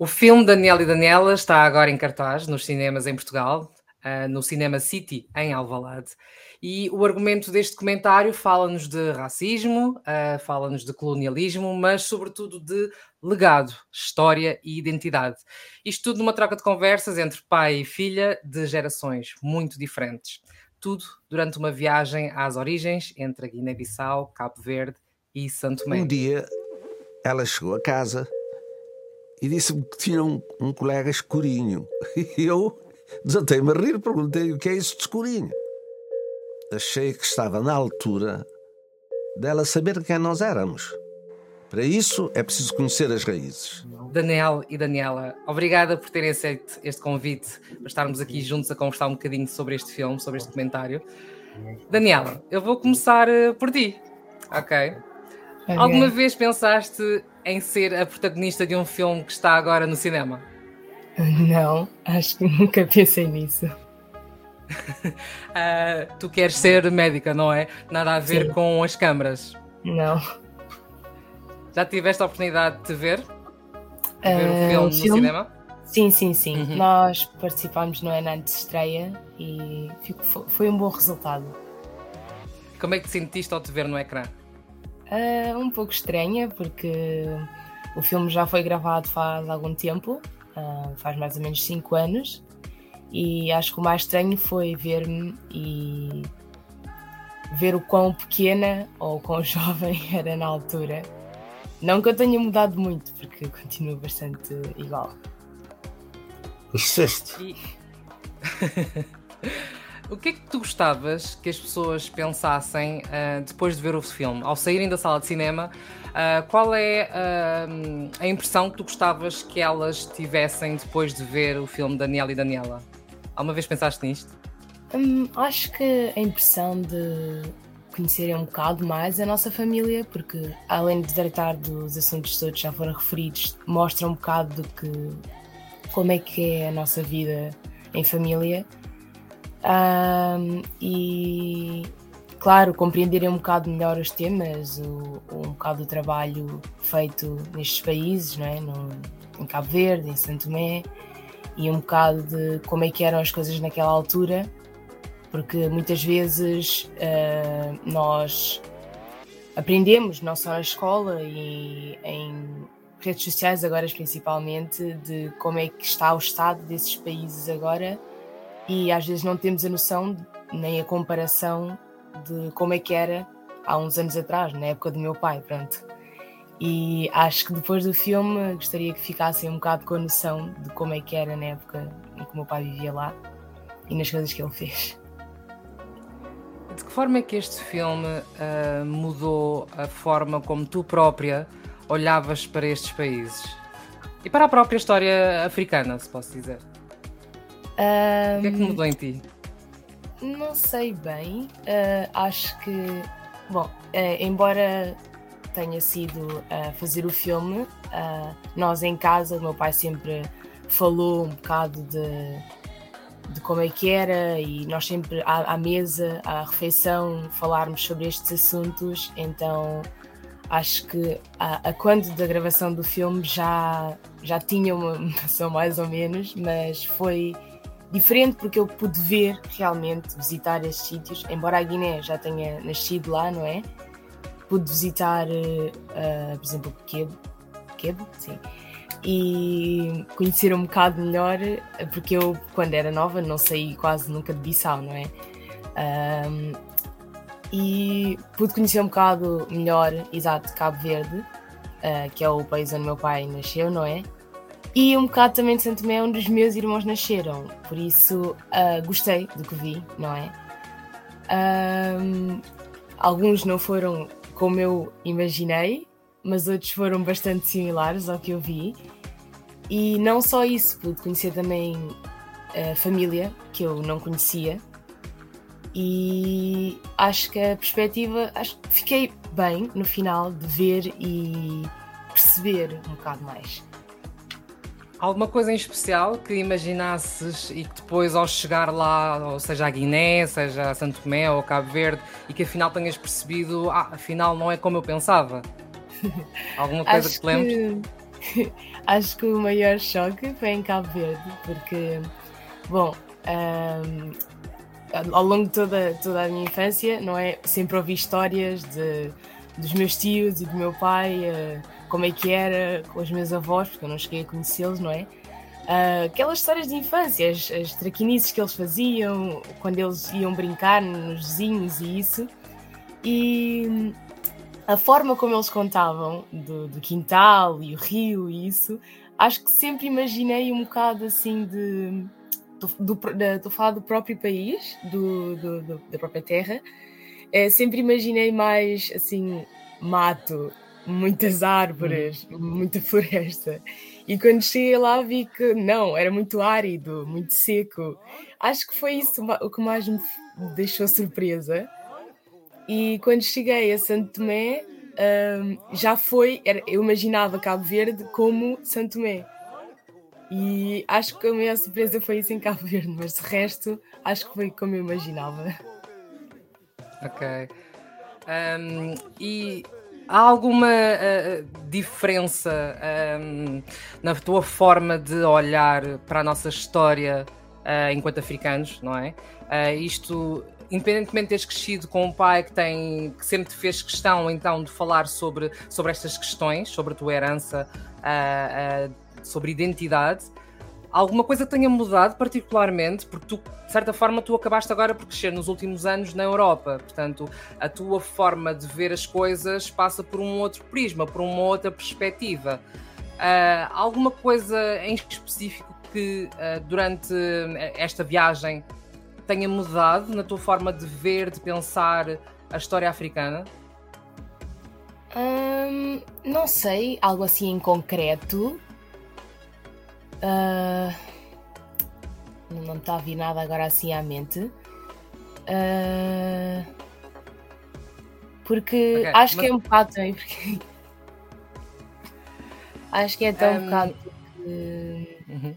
O filme Daniel e Daniela está agora em cartaz nos cinemas em Portugal, uh, no Cinema City, em Alvalade. E o argumento deste comentário fala-nos de racismo, uh, fala-nos de colonialismo, mas sobretudo de legado, história e identidade. Isto tudo numa troca de conversas entre pai e filha de gerações muito diferentes. Tudo durante uma viagem às origens entre Guiné-Bissau, Cabo Verde e Santo Tomé. Um dia ela chegou a casa e disse-me que tinha um, um colega escurinho. E eu desatei-me a rir, perguntei o que é isso de escurinho. Achei que estava na altura dela saber quem nós éramos. Para isso é preciso conhecer as raízes. Daniel e Daniela, obrigada por terem aceito este convite para estarmos aqui juntos a conversar um bocadinho sobre este filme, sobre este documentário. Daniela, eu vou começar eh, por ti, ok? Okay. Alguma vez pensaste em ser a protagonista de um filme que está agora no cinema? Não, acho que nunca pensei nisso. uh, tu queres ser médica, não é? Nada a ver Sim. com as câmaras. Não. Já tiveste a oportunidade de te ver? De ver uh, o filme no filme? cinema? Sim, sim, sim. Uhum. Nós participámos no Enante de estreia e foi um bom resultado. Como é que te sentiste ao te ver no ecrã? Uh, um pouco estranha, porque o filme já foi gravado faz algum tempo, uh, faz mais ou menos 5 anos, e acho que o mais estranho foi ver-me e ver o quão pequena ou quão jovem era na altura. Não que eu tenha mudado muito, porque continuo bastante igual. Disseste. O que é que tu gostavas que as pessoas pensassem uh, depois de ver o filme? Ao saírem da sala de cinema, uh, qual é uh, a impressão que tu gostavas que elas tivessem depois de ver o filme Daniel e Daniela? Alguma vez pensaste nisto? Hum, acho que a impressão de conhecerem um bocado mais a nossa família, porque além de tratar dos assuntos todos que já foram referidos, mostra um bocado do que como é que é a nossa vida em família um, e, claro, compreenderem um bocado melhor os temas, o, um bocado do trabalho feito nestes países, não é? No, em Cabo Verde, em Santo Tomé, e um bocado de como é que eram as coisas naquela altura, porque muitas vezes uh, nós aprendemos, não só na escola e em redes sociais agora principalmente, de como é que está o estado desses países agora e às vezes não temos a noção nem a comparação de como é que era há uns anos atrás, na época do meu pai, pronto. E acho que depois do filme gostaria que ficassem um bocado com a noção de como é que era na época em que o meu pai vivia lá e nas coisas que ele fez. De que forma é que este filme uh, mudou a forma como tu própria olhavas para estes países? E para a própria história africana, se posso dizer? Um, o que é que mudou em ti? Não sei bem. Uh, acho que, bom, uh, embora tenha sido a fazer o filme, uh, nós em casa, o meu pai sempre falou um bocado de, de como é que era e nós sempre à, à mesa, à refeição, falarmos sobre estes assuntos, então acho que a, a, quando da gravação do filme já, já tinha uma noção mais ou menos, mas foi diferente porque eu pude ver realmente, visitar esses sítios, embora a Guiné já tenha nascido lá, não é? Pude visitar, uh, por exemplo, Quebo, Quebo, sim, e conhecer um bocado melhor, porque eu, quando era nova, não saí quase nunca de Bissau, não é? Um, e pude conhecer um bocado melhor, exato, Cabo Verde, uh, que é o país onde meu pai nasceu, não é? E um bocado também de Santo Tomé, onde os meus irmãos nasceram. Por isso uh, gostei do que vi, não é? Um, alguns não foram como eu imaginei, mas outros foram bastante similares ao que eu vi. E não só isso, pude conhecer também a família que eu não conhecia. E acho que a perspectiva, acho que fiquei bem no final de ver e perceber um bocado mais. Alguma coisa em especial que imaginasses e que depois ao chegar lá, ou seja a Guiné, seja a Santo Tomé ou Cabo Verde, e que afinal tenhas percebido, ah, afinal não é como eu pensava? Alguma coisa que te lembres? acho que o maior choque foi em Cabo Verde, porque, bom, um, ao longo de toda, toda a minha infância, não é? Sempre ouvi histórias de, dos meus tios e do meu pai, uh, como é que era com os meus avós, porque eu não cheguei a conhecê-los, não é? Uh, aquelas histórias de infância, as, as traquinices que eles faziam quando eles iam brincar nos vizinhos e isso. E a forma como eles contavam do, do, quintal e o rio e isso, acho que sempre imaginei um bocado assim de. Estou a falar do próprio país, do, do, do da própria terra. É, sempre imaginei mais assim, mato, muitas árvores, muita floresta. E quando cheguei lá vi que não, era muito árido, muito seco. Acho que foi isso o que mais me deixou surpresa. E quando cheguei a Santo Tomé, um, já foi, era, eu imaginava Cabo Verde como Santo Tomé. E acho que a maior surpresa foi isso em Cabo Verde, mas de resto acho que foi como eu imaginava. Ok. Um, e há alguma uh, diferença um, na tua forma de olhar para a nossa história uh, enquanto africanos, não é? Uh, isto, independentemente de teres crescido com um pai que tem que sempre te fez questão então de falar sobre, sobre estas questões, sobre a tua herança, sobre identidade, alguma coisa tenha mudado particularmente, porque tu, de certa forma, tu acabaste agora por crescer nos últimos anos na Europa, portanto, a tua forma de ver as coisas passa por um outro prisma, por uma outra perspectiva. Uh, alguma coisa em específico que uh, durante esta viagem tenha mudado na tua forma de ver, de pensar a história africana? Hum, não sei, algo assim em concreto. Uh, não está a vir nada agora assim à mente. Uh, porque okay, acho mas... que é um bocado também. Porque... acho que é tão um... bocado. Porque... Uhum.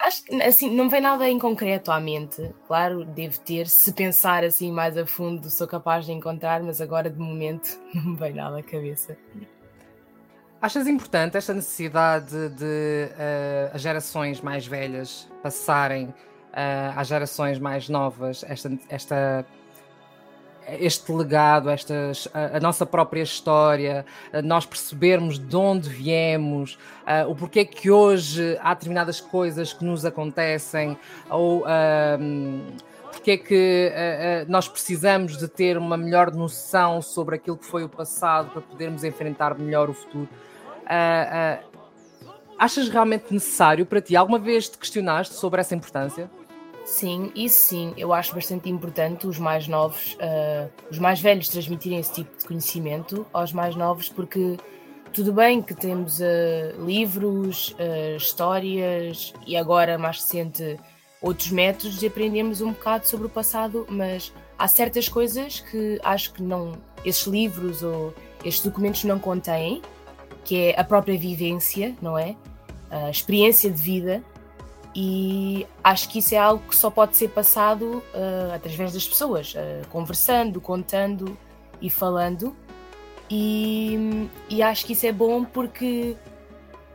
Acho que assim, não vem nada em concreto à mente. Claro, devo ter, se pensar assim mais a fundo, sou capaz de encontrar, mas agora de momento não me vem nada à cabeça. Achas importante esta necessidade de uh, as gerações mais velhas passarem uh, às gerações mais novas esta, esta, este legado, estas, a, a nossa própria história, nós percebermos de onde viemos, uh, o porquê que hoje há determinadas coisas que nos acontecem, ou porque é que uh, uh, nós precisamos de ter uma melhor noção sobre aquilo que foi o passado para podermos enfrentar melhor o futuro. Uh, achas realmente necessário para ti? Alguma vez te questionaste sobre essa importância? Sim, isso sim, eu acho bastante importante os mais novos, uh, os mais velhos transmitirem esse tipo de conhecimento aos mais novos, porque tudo bem que temos uh, livros, uh, histórias e agora mais recente outros métodos de aprendermos um bocado sobre o passado, mas há certas coisas que acho que não esses livros ou estes documentos não contêm que é a própria vivência, não é? A experiência de vida. E acho que isso é algo que só pode ser passado uh, através das pessoas, uh, conversando, contando e falando. E, e, acho que isso é bom porque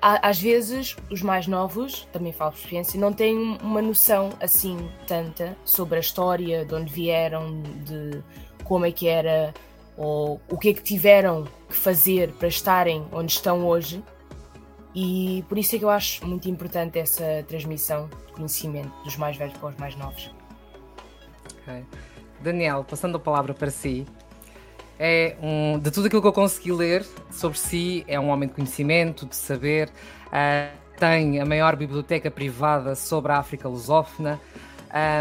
às vezes os mais novos, também falo por experiência, não têm uma noção assim tanta sobre a história, de onde vieram, de como é que era ou o que é que tiveram que fazer para estarem onde estão hoje. E por isso é que eu acho muito importante essa transmissão de conhecimento dos mais velhos para os mais novos. Okay. Daniel, passando a palavra para si, é um, de tudo aquilo que eu consegui ler sobre si, é um homem de conhecimento, de saber, uh, tem a maior biblioteca privada sobre a África lusófona.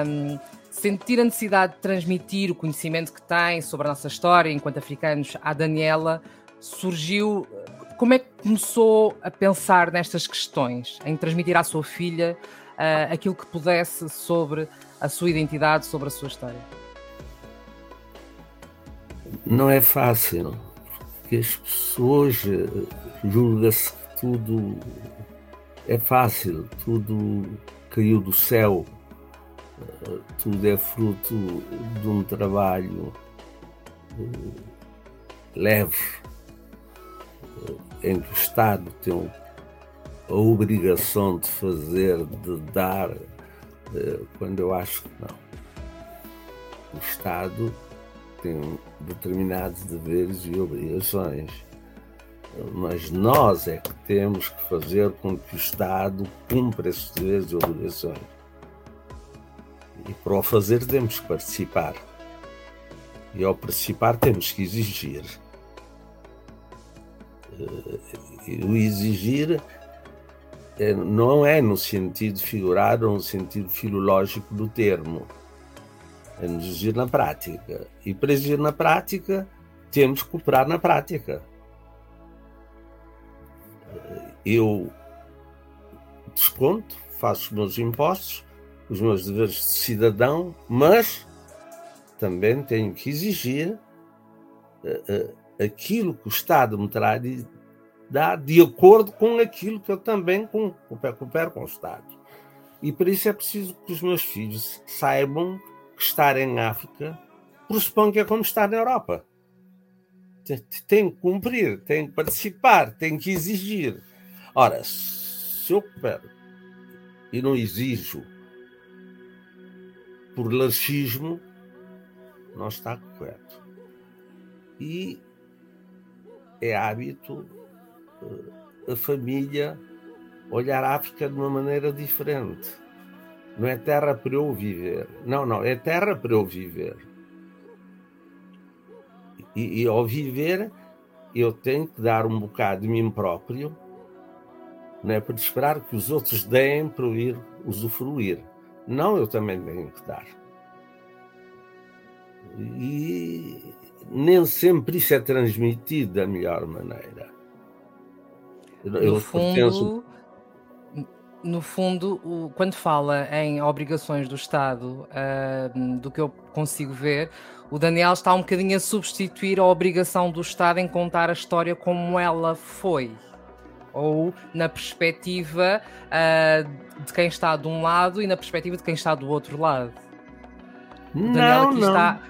Um, sentir a necessidade de transmitir o conhecimento que tem sobre a nossa história enquanto africanos à Daniela surgiu. Como é que começou a pensar nestas questões, em transmitir à sua filha uh, aquilo que pudesse sobre a sua identidade, sobre a sua história? Não é fácil, porque as pessoas eh, julga-se que tudo é fácil, tudo caiu do céu tudo é fruto de um trabalho eh, leve, em que o Estado tem a obrigação de fazer, de dar, eh, quando eu acho que não. O Estado tem determinados deveres e obrigações, mas nós é que temos que fazer com que o Estado cumpra esses deveres e obrigações. E para o fazer temos que participar. E ao participar temos que exigir. Eh, o exigir é, não é no sentido figurado ou no sentido filológico do termo. É nos exigir na prática. E para exigir na prática, temos que cooperar na prática. Eu desconto, faço os meus impostos, os meus deveres de cidadão, mas também tenho que exigir aquilo que o Estado me terá de dá de acordo com aquilo que eu também coopero com o Estado. E para isso é preciso que os meus filhos saibam que estar em África pressupõe que é como estar na Europa. Tem que cumprir, tem que participar, tem que exigir. Ora, se eu coopero e não exijo por laxismo, não está correto. E é hábito a família olhar a África de uma maneira diferente. Não é terra para eu viver. Não, não, é terra para eu viver. E, e ao viver, eu tenho que dar um bocado de mim próprio, não é para esperar que os outros deem para eu ir usufruir. Não, eu também tenho que dar. E nem sempre isso é transmitido da melhor maneira. Eu no fundo, pertenço... no fundo quando fala em obrigações do Estado, do que eu consigo ver, o Daniel está um bocadinho a substituir a obrigação do Estado em contar a história como ela foi. Ou na perspectiva uh, de quem está de um lado e na perspectiva de quem está do outro lado. O Daniel não, aqui não. está.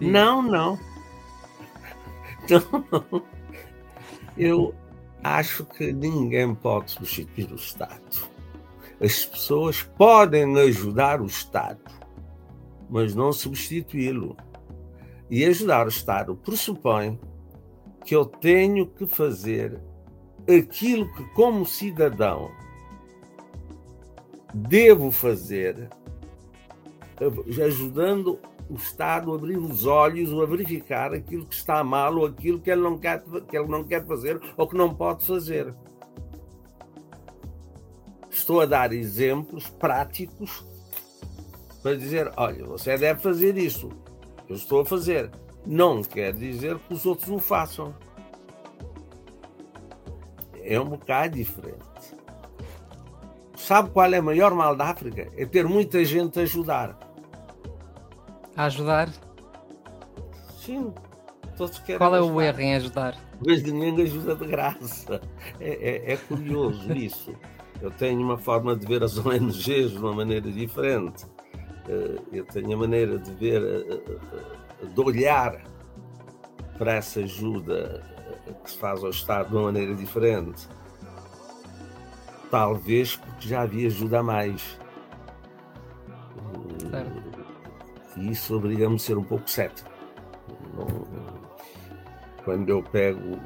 Não, não. Não, não. Eu, acho que ninguém pode substituir o Estado. As pessoas podem ajudar o Estado, mas não substituí-lo. E ajudar o Estado pressupõe que eu tenho que fazer aquilo que, como cidadão, devo fazer, ajudando o Estado a abrir os olhos ou a verificar aquilo que está mal ou aquilo que ele não quer, que ele não quer fazer ou que não pode fazer. Estou a dar exemplos práticos para dizer: olha, você deve fazer isso. Eu estou a fazer. Não quer dizer que os outros o façam. É um bocado diferente. Sabe qual é o maior mal da África? É ter muita gente a ajudar a ajudar? Sim, todos querem. Qual é o ajudar. erro em ajudar? Mas ninguém ajuda de graça. É, é, é curioso isso. Eu tenho uma forma de ver as ONGs de uma maneira diferente. Eh, eu tenho a maneira de ver, eh, eh, de olhar para essa ajuda que se faz ao Estado de uma maneira diferente. Talvez porque já havia ajuda a mais. Certo. E isso obriga-me a ser um pouco cético. Quando eu pego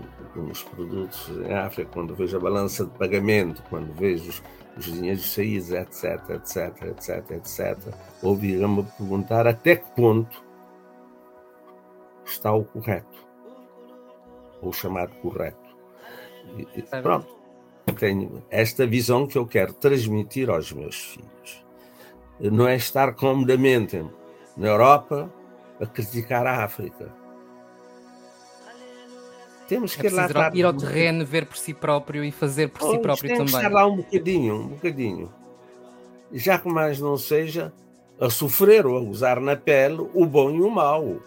os produtos em África, quando vejo a balança de pagamento, quando vejo os, os dinheiros saídos, etc, etc, etc, etc, obriga-me a perguntar até que ponto está o correto, ou o chamado correto. E, pronto, tenho esta visão que eu quero transmitir aos meus filhos. Não é estar comodamente na Europa a criticar a África. Temos é que é ir lá ir ao terreno, ver por si próprio e fazer por si próprio também. estar lá um bocadinho, um bocadinho. Já que mais não seja a sofrer ou a usar na pele o bom e o mau.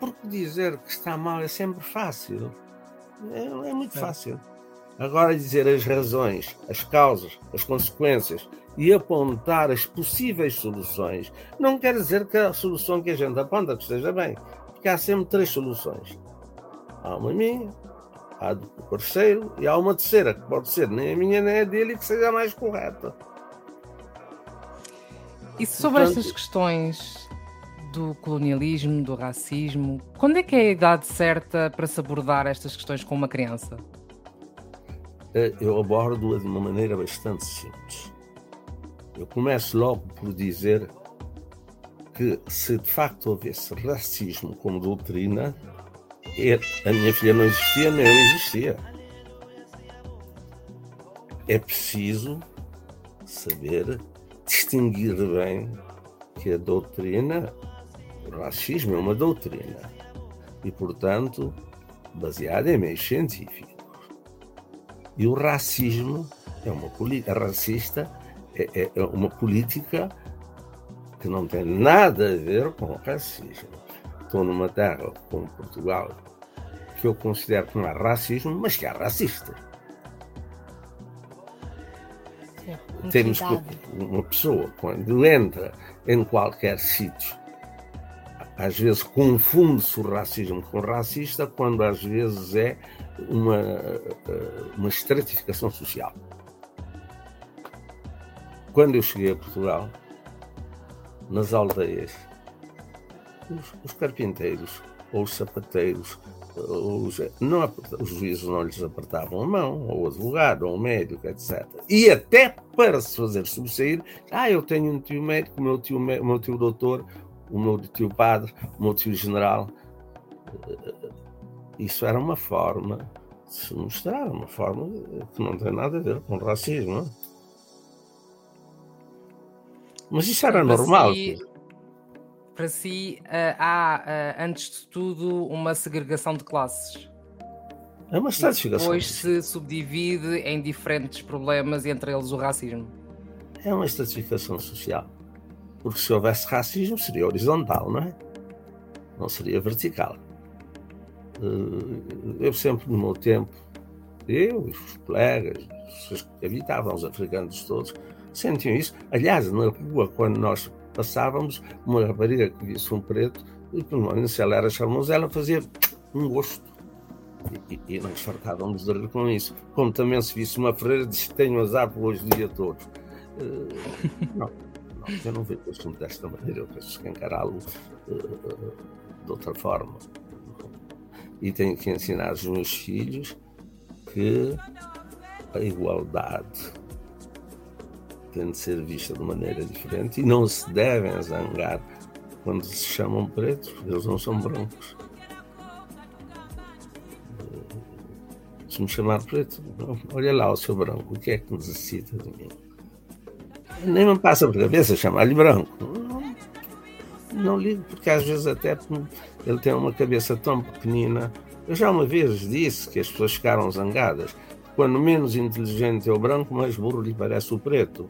Porque dizer que está mal é sempre fácil. É, é muito é. fácil. Agora dizer as razões, as causas, as consequências e apontar as possíveis soluções, não quer dizer que a solução que a gente aponta esteja bem, porque há sempre três soluções. Há uma minha, há do parceiro e há uma terceira, que pode ser nem a minha nem a dele que seja a mais correta. E sobre Portanto, estas questões do colonialismo, do racismo, quando é que é a idade certa para se abordar estas questões com uma criança? Eh, eu abordo-a de uma maneira bastante simples. Eu começo logo por dizer que se de facto houvesse racismo como doutrina, a minha filha não existia, nem eu existia. É preciso saber distinguir bem que a doutrina, o racismo é uma doutrina e, portanto, baseada em meios científicos. E o racismo é uma política racista, é, é, é uma política que não tem nada a ver com o racismo. Estou numa terra como Portugal, que eu considero que não há racismo, mas que há racistas. Temos que uma pessoa, quando entra em qualquer sítio, às vezes confunde-se o racismo com racista, quando às vezes é uma, uma estratificação social. Quando eu cheguei a Portugal, nas aldeias, os, os carpinteiros ou os sapateiros os, não, os juízes não lhes apertavam a mão, ou o advogado, ou o médico, etc. E até para se fazer subsair, ah, eu tenho um tio médico, o meu tio, o meu tio doutor, o meu tio padre, o meu tio general. Isso era uma forma de se mostrar, uma forma que não tem nada a ver com racismo. Mas isso era normal. Si para si uh, há, uh, antes de tudo, uma segregação de classes. É uma estratificação. Depois se subdivide em diferentes problemas, entre eles o racismo. É uma estratificação social. Porque se houvesse racismo, seria horizontal, não é? Não seria vertical. Uh, eu sempre, no meu tempo, eu e os colegas, as pessoas que habitavam, os africanos todos, sentiam isso. Aliás, na rua, quando nós passávamos, uma rapariga que visse um preto, e pelo se ela era charmosa, ela fazia um gosto. E, e, nós fartávamos de rir com isso. Como também se visse uma freira, disse tenho azar por hoje dia todo. Uh, não, não, eu não vejo o assunto desta maneira, eu penso que encará-lo uh, de outra forma. E tenho que ensinar aos meus filhos que a igualdade de ser vista de maneira diferente e não se devem zangar quando se chamam pretos, porque eles não são brancos. Se me chamar preto, olha lá o seu branco, o que é que necessita de mim? Nem me passa por cabeça chamar-lhe branco. Não, não ligo, porque às vezes até ele tem uma cabeça tão pequenina. Eu já uma vez disse que as pessoas ficaram zangadas. Quando menos inteligente é o branco, mais burro lhe parece o preto.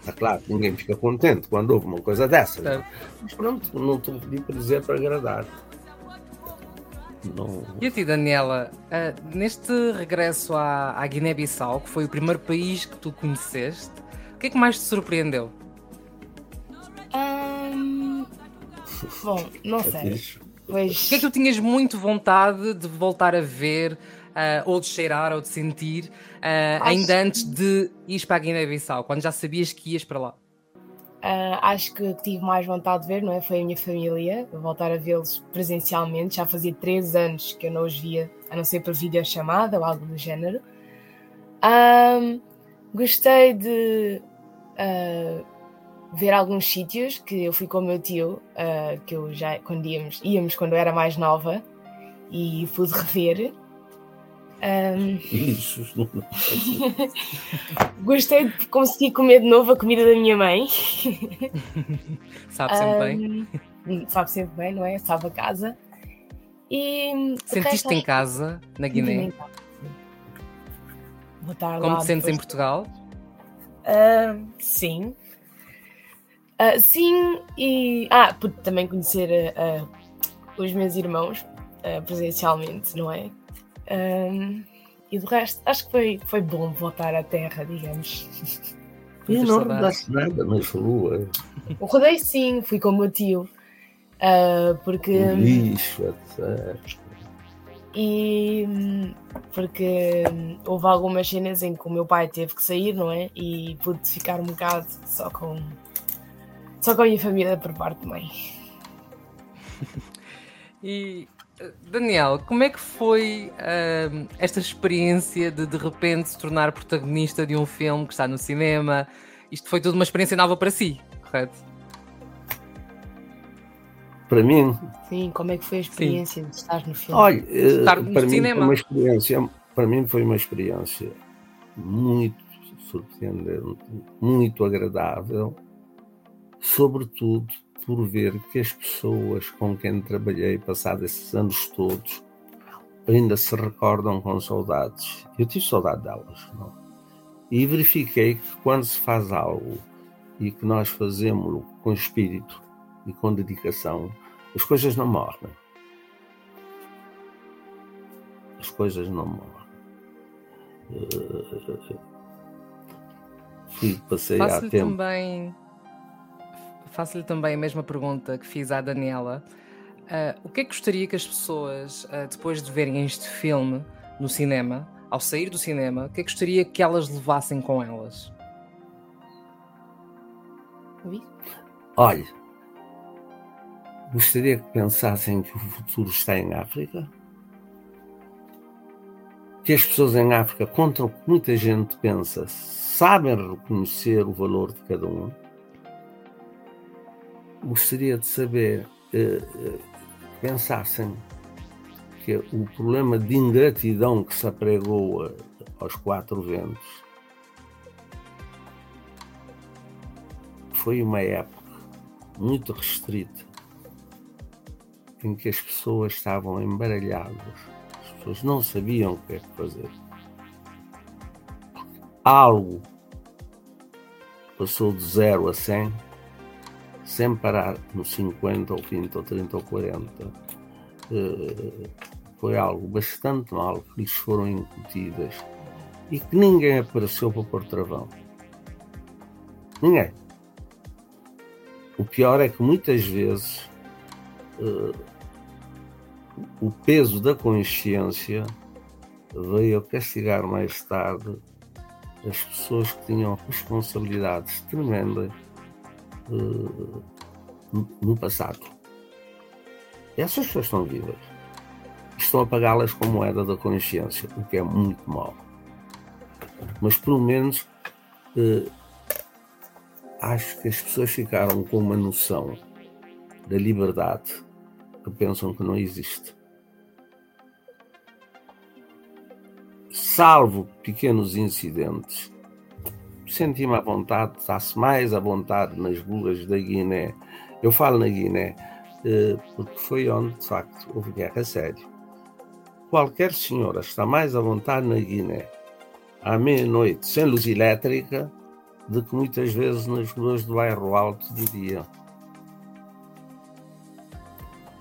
Está claro, ninguém fica contente quando houve uma coisa dessa. É. Mas pronto, não estou pedindo para dizer para agradar. Não... E a ti, Daniela, uh, neste regresso à, à Guiné-Bissau, que foi o primeiro país que tu conheceste, o que é que mais te surpreendeu? Um... Bom, não é sei. Pois... O que é que tu tinhas muito vontade de voltar a ver ou de cheirar ou de sentir, uh, ainda antes de ir para a Guiné-Bissau, quando já sabias que ias para lá? Uh, acho que tive mais vontade de ver, não é? Foi a minha família, voltar a vê-los presencialmente. Já fazia três anos que eu não os via, a não ser por videochamada ou algo do género. Um, gostei de uh, ver alguns sítios que eu fui com o meu tio, uh, que eu já quando íamos, íamos quando eu era mais nova e pude rever. Um... Isso. Gostei de conseguir comer de novo a comida da minha mãe. Sabe sempre um... bem. Sabe sempre bem, não é? Sabe a casa. E Sentiste em casa, na Guiné? Como te sentes em Portugal? Uh, sim. Uh, sim, e. Ah, pude também conhecer uh, os meus irmãos presencialmente, não é? Um, e do resto, acho que foi, foi bom voltar à Terra, digamos. E não rodaste nada ruas? Eu rodei sim, fui com o meu tio. Uh, porque. O lixo, etc. e porque houve algumas cenas em que o meu pai teve que sair, não é? E pude ficar um bocado só com só com a minha família por parte de mãe. e Daniel, como é que foi uh, esta experiência de de repente se tornar protagonista de um filme que está no cinema? Isto foi tudo uma experiência nova para si, correto? Para mim? Sim, como é que foi a experiência Sim. de estar no filme? Olha, estar no para cinema. mim foi uma experiência, para mim foi uma experiência muito surpreendente, muito agradável, sobretudo por ver que as pessoas com quem trabalhei passados esses anos todos ainda se recordam com saudades. Eu tive saudade delas. Não? E verifiquei que quando se faz algo e que nós fazemos com espírito e com dedicação, as coisas não morrem. As coisas não morrem. Uh, fui, passei há tempo. Também faço-lhe também a mesma pergunta que fiz à Daniela. Uh, o que é que gostaria que as pessoas, uh, depois de verem este filme no cinema, ao sair do cinema, o que é que gostaria que elas levassem com elas? Olha, gostaria que pensassem que o futuro está em África, que as pessoas em África, contra o que muita gente pensa, sabem reconhecer o valor de cada um gostaria de saber, eh, eh, pensassem que o problema de ingratidão que se apregou a, aos quatro ventos foi uma época muito restrita em que as pessoas estavam embaralhadas, as pessoas não sabiam o que é que fazer. Algo passou de zero a cem sem parar nos 50 ou 20 ou 30 ou 40, eh, foi algo bastante mal que lhes foram incutidas e que ninguém apareceu para pôr travão. Ninguém. O pior é que muitas vezes uh, o peso da consciência veio a castigar mais tarde as pessoas que tinham responsabilidades tremendas uh, no passado. Essas pessoas estão vivas. Estão a pagá-las com moeda da consciência, o que é muito mau. Mas pelo menos uh, acho que as pessoas ficaram com uma noção da liberdade que pensam que não existe. Salvo pequenos incidentes senti-me à vontade, está-se mais à vontade nas ruas da Guiné. Eu falo na Guiné eh, porque foi onde, de facto, houve guerra séria. Qualquer senhora está mais à vontade na Guiné à meia-noite, sem luz elétrica, do que muitas vezes nas ruas do bairro alto de dia.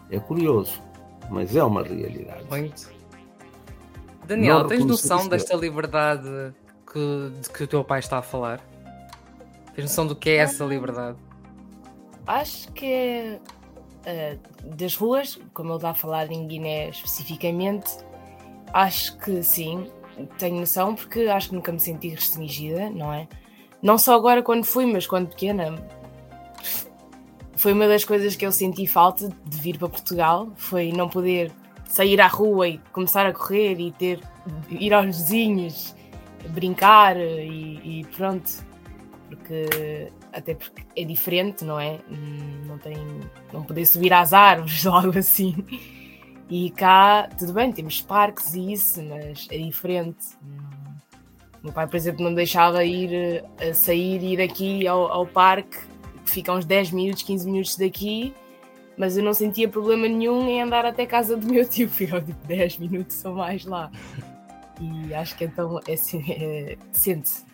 É curioso, mas é uma realidade. Muito. Daniel, Não tens noção desta liberdade que, de que o teu pai está a falar? Tens noção do que é essa liberdade? Acho que é uh, das ruas, como ele está a falar em Guiné especificamente, acho que sim, tenho noção, porque acho que nunca me senti restringida, não é? Não só agora quando fui, mas quando pequena. Foi uma das coisas que eu senti falta de vir para Portugal, foi não poder sair à rua e começar a correr e ter ir aos vizinhos brincar e, e, pronto, porque até porque é diferente, não é? Não tem, não poder subir às árvores ou algo assim. E cá, tudo bem, temos parques e isso, mas é diferente. Meu pai, por exemplo, não deixava ir a sair e ir aqui ao, ao parque, que fica uns 10 minutos, 15 minutos daqui, mas eu não sentia problema nenhum em andar até casa do meu tio, ficava tipo 10 minutos ou mais lá. E acho que então é, assim, é, sente-se.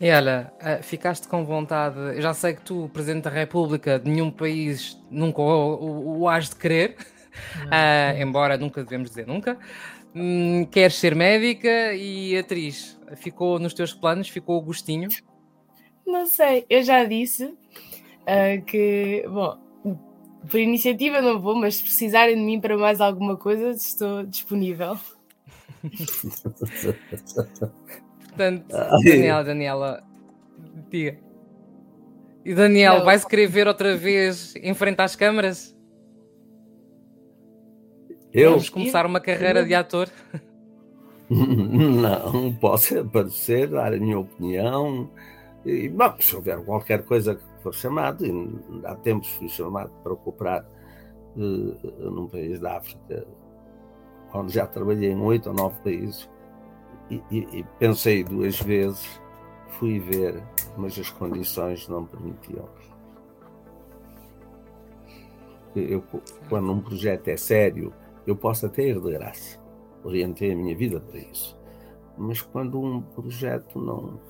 E olha, eh, ficaste com vontade. Eu já sei que tu, Presidente da República, de nenhum país nunca o, o, o has de querer, uh, embora nunca devemos dizer nunca. Hum, queres ser médica e atriz? Ficou nos teus planos? Ficou o gostinho? Não sei, eu já disse uh, que, bom, por iniciativa não vou, mas se precisarem de mim para mais alguma coisa, estou disponível. Portanto, Daniela, Daniela, diga. E Daniel, vai-se querer ver outra vez em frente às câmaras? Eu? Vamos começar uma carreira de ator? Não, posso aparecer, dar a minha opinião. E, bom, se houver qualquer coisa que for chamado, e há tempos fui chamado para cooperar uh, num país da África, onde já trabalhei em oito ou nove países, e, e, e, pensei duas vezes, fui ver, mas as condições não permitiam. Eu, quando um projeto é sério, eu posso até ir de graça. Orientei a minha vida para isso. Mas quando um projeto não,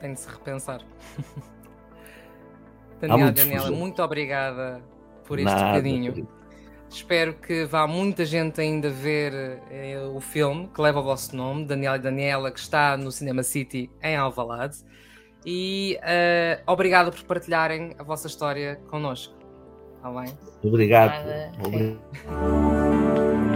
tem de se repensar. Daniela, Daniela, muito obrigada por este Nada, bocadinho. Querido. Espero que vá muita gente ainda ver eh, o filme que leva o vosso nome, Daniela e Daniela, que está no Cinema City em Alvalade. E uh, obrigado por partilharem a vossa história connosco. Está bem? Obrigado. Obrigado.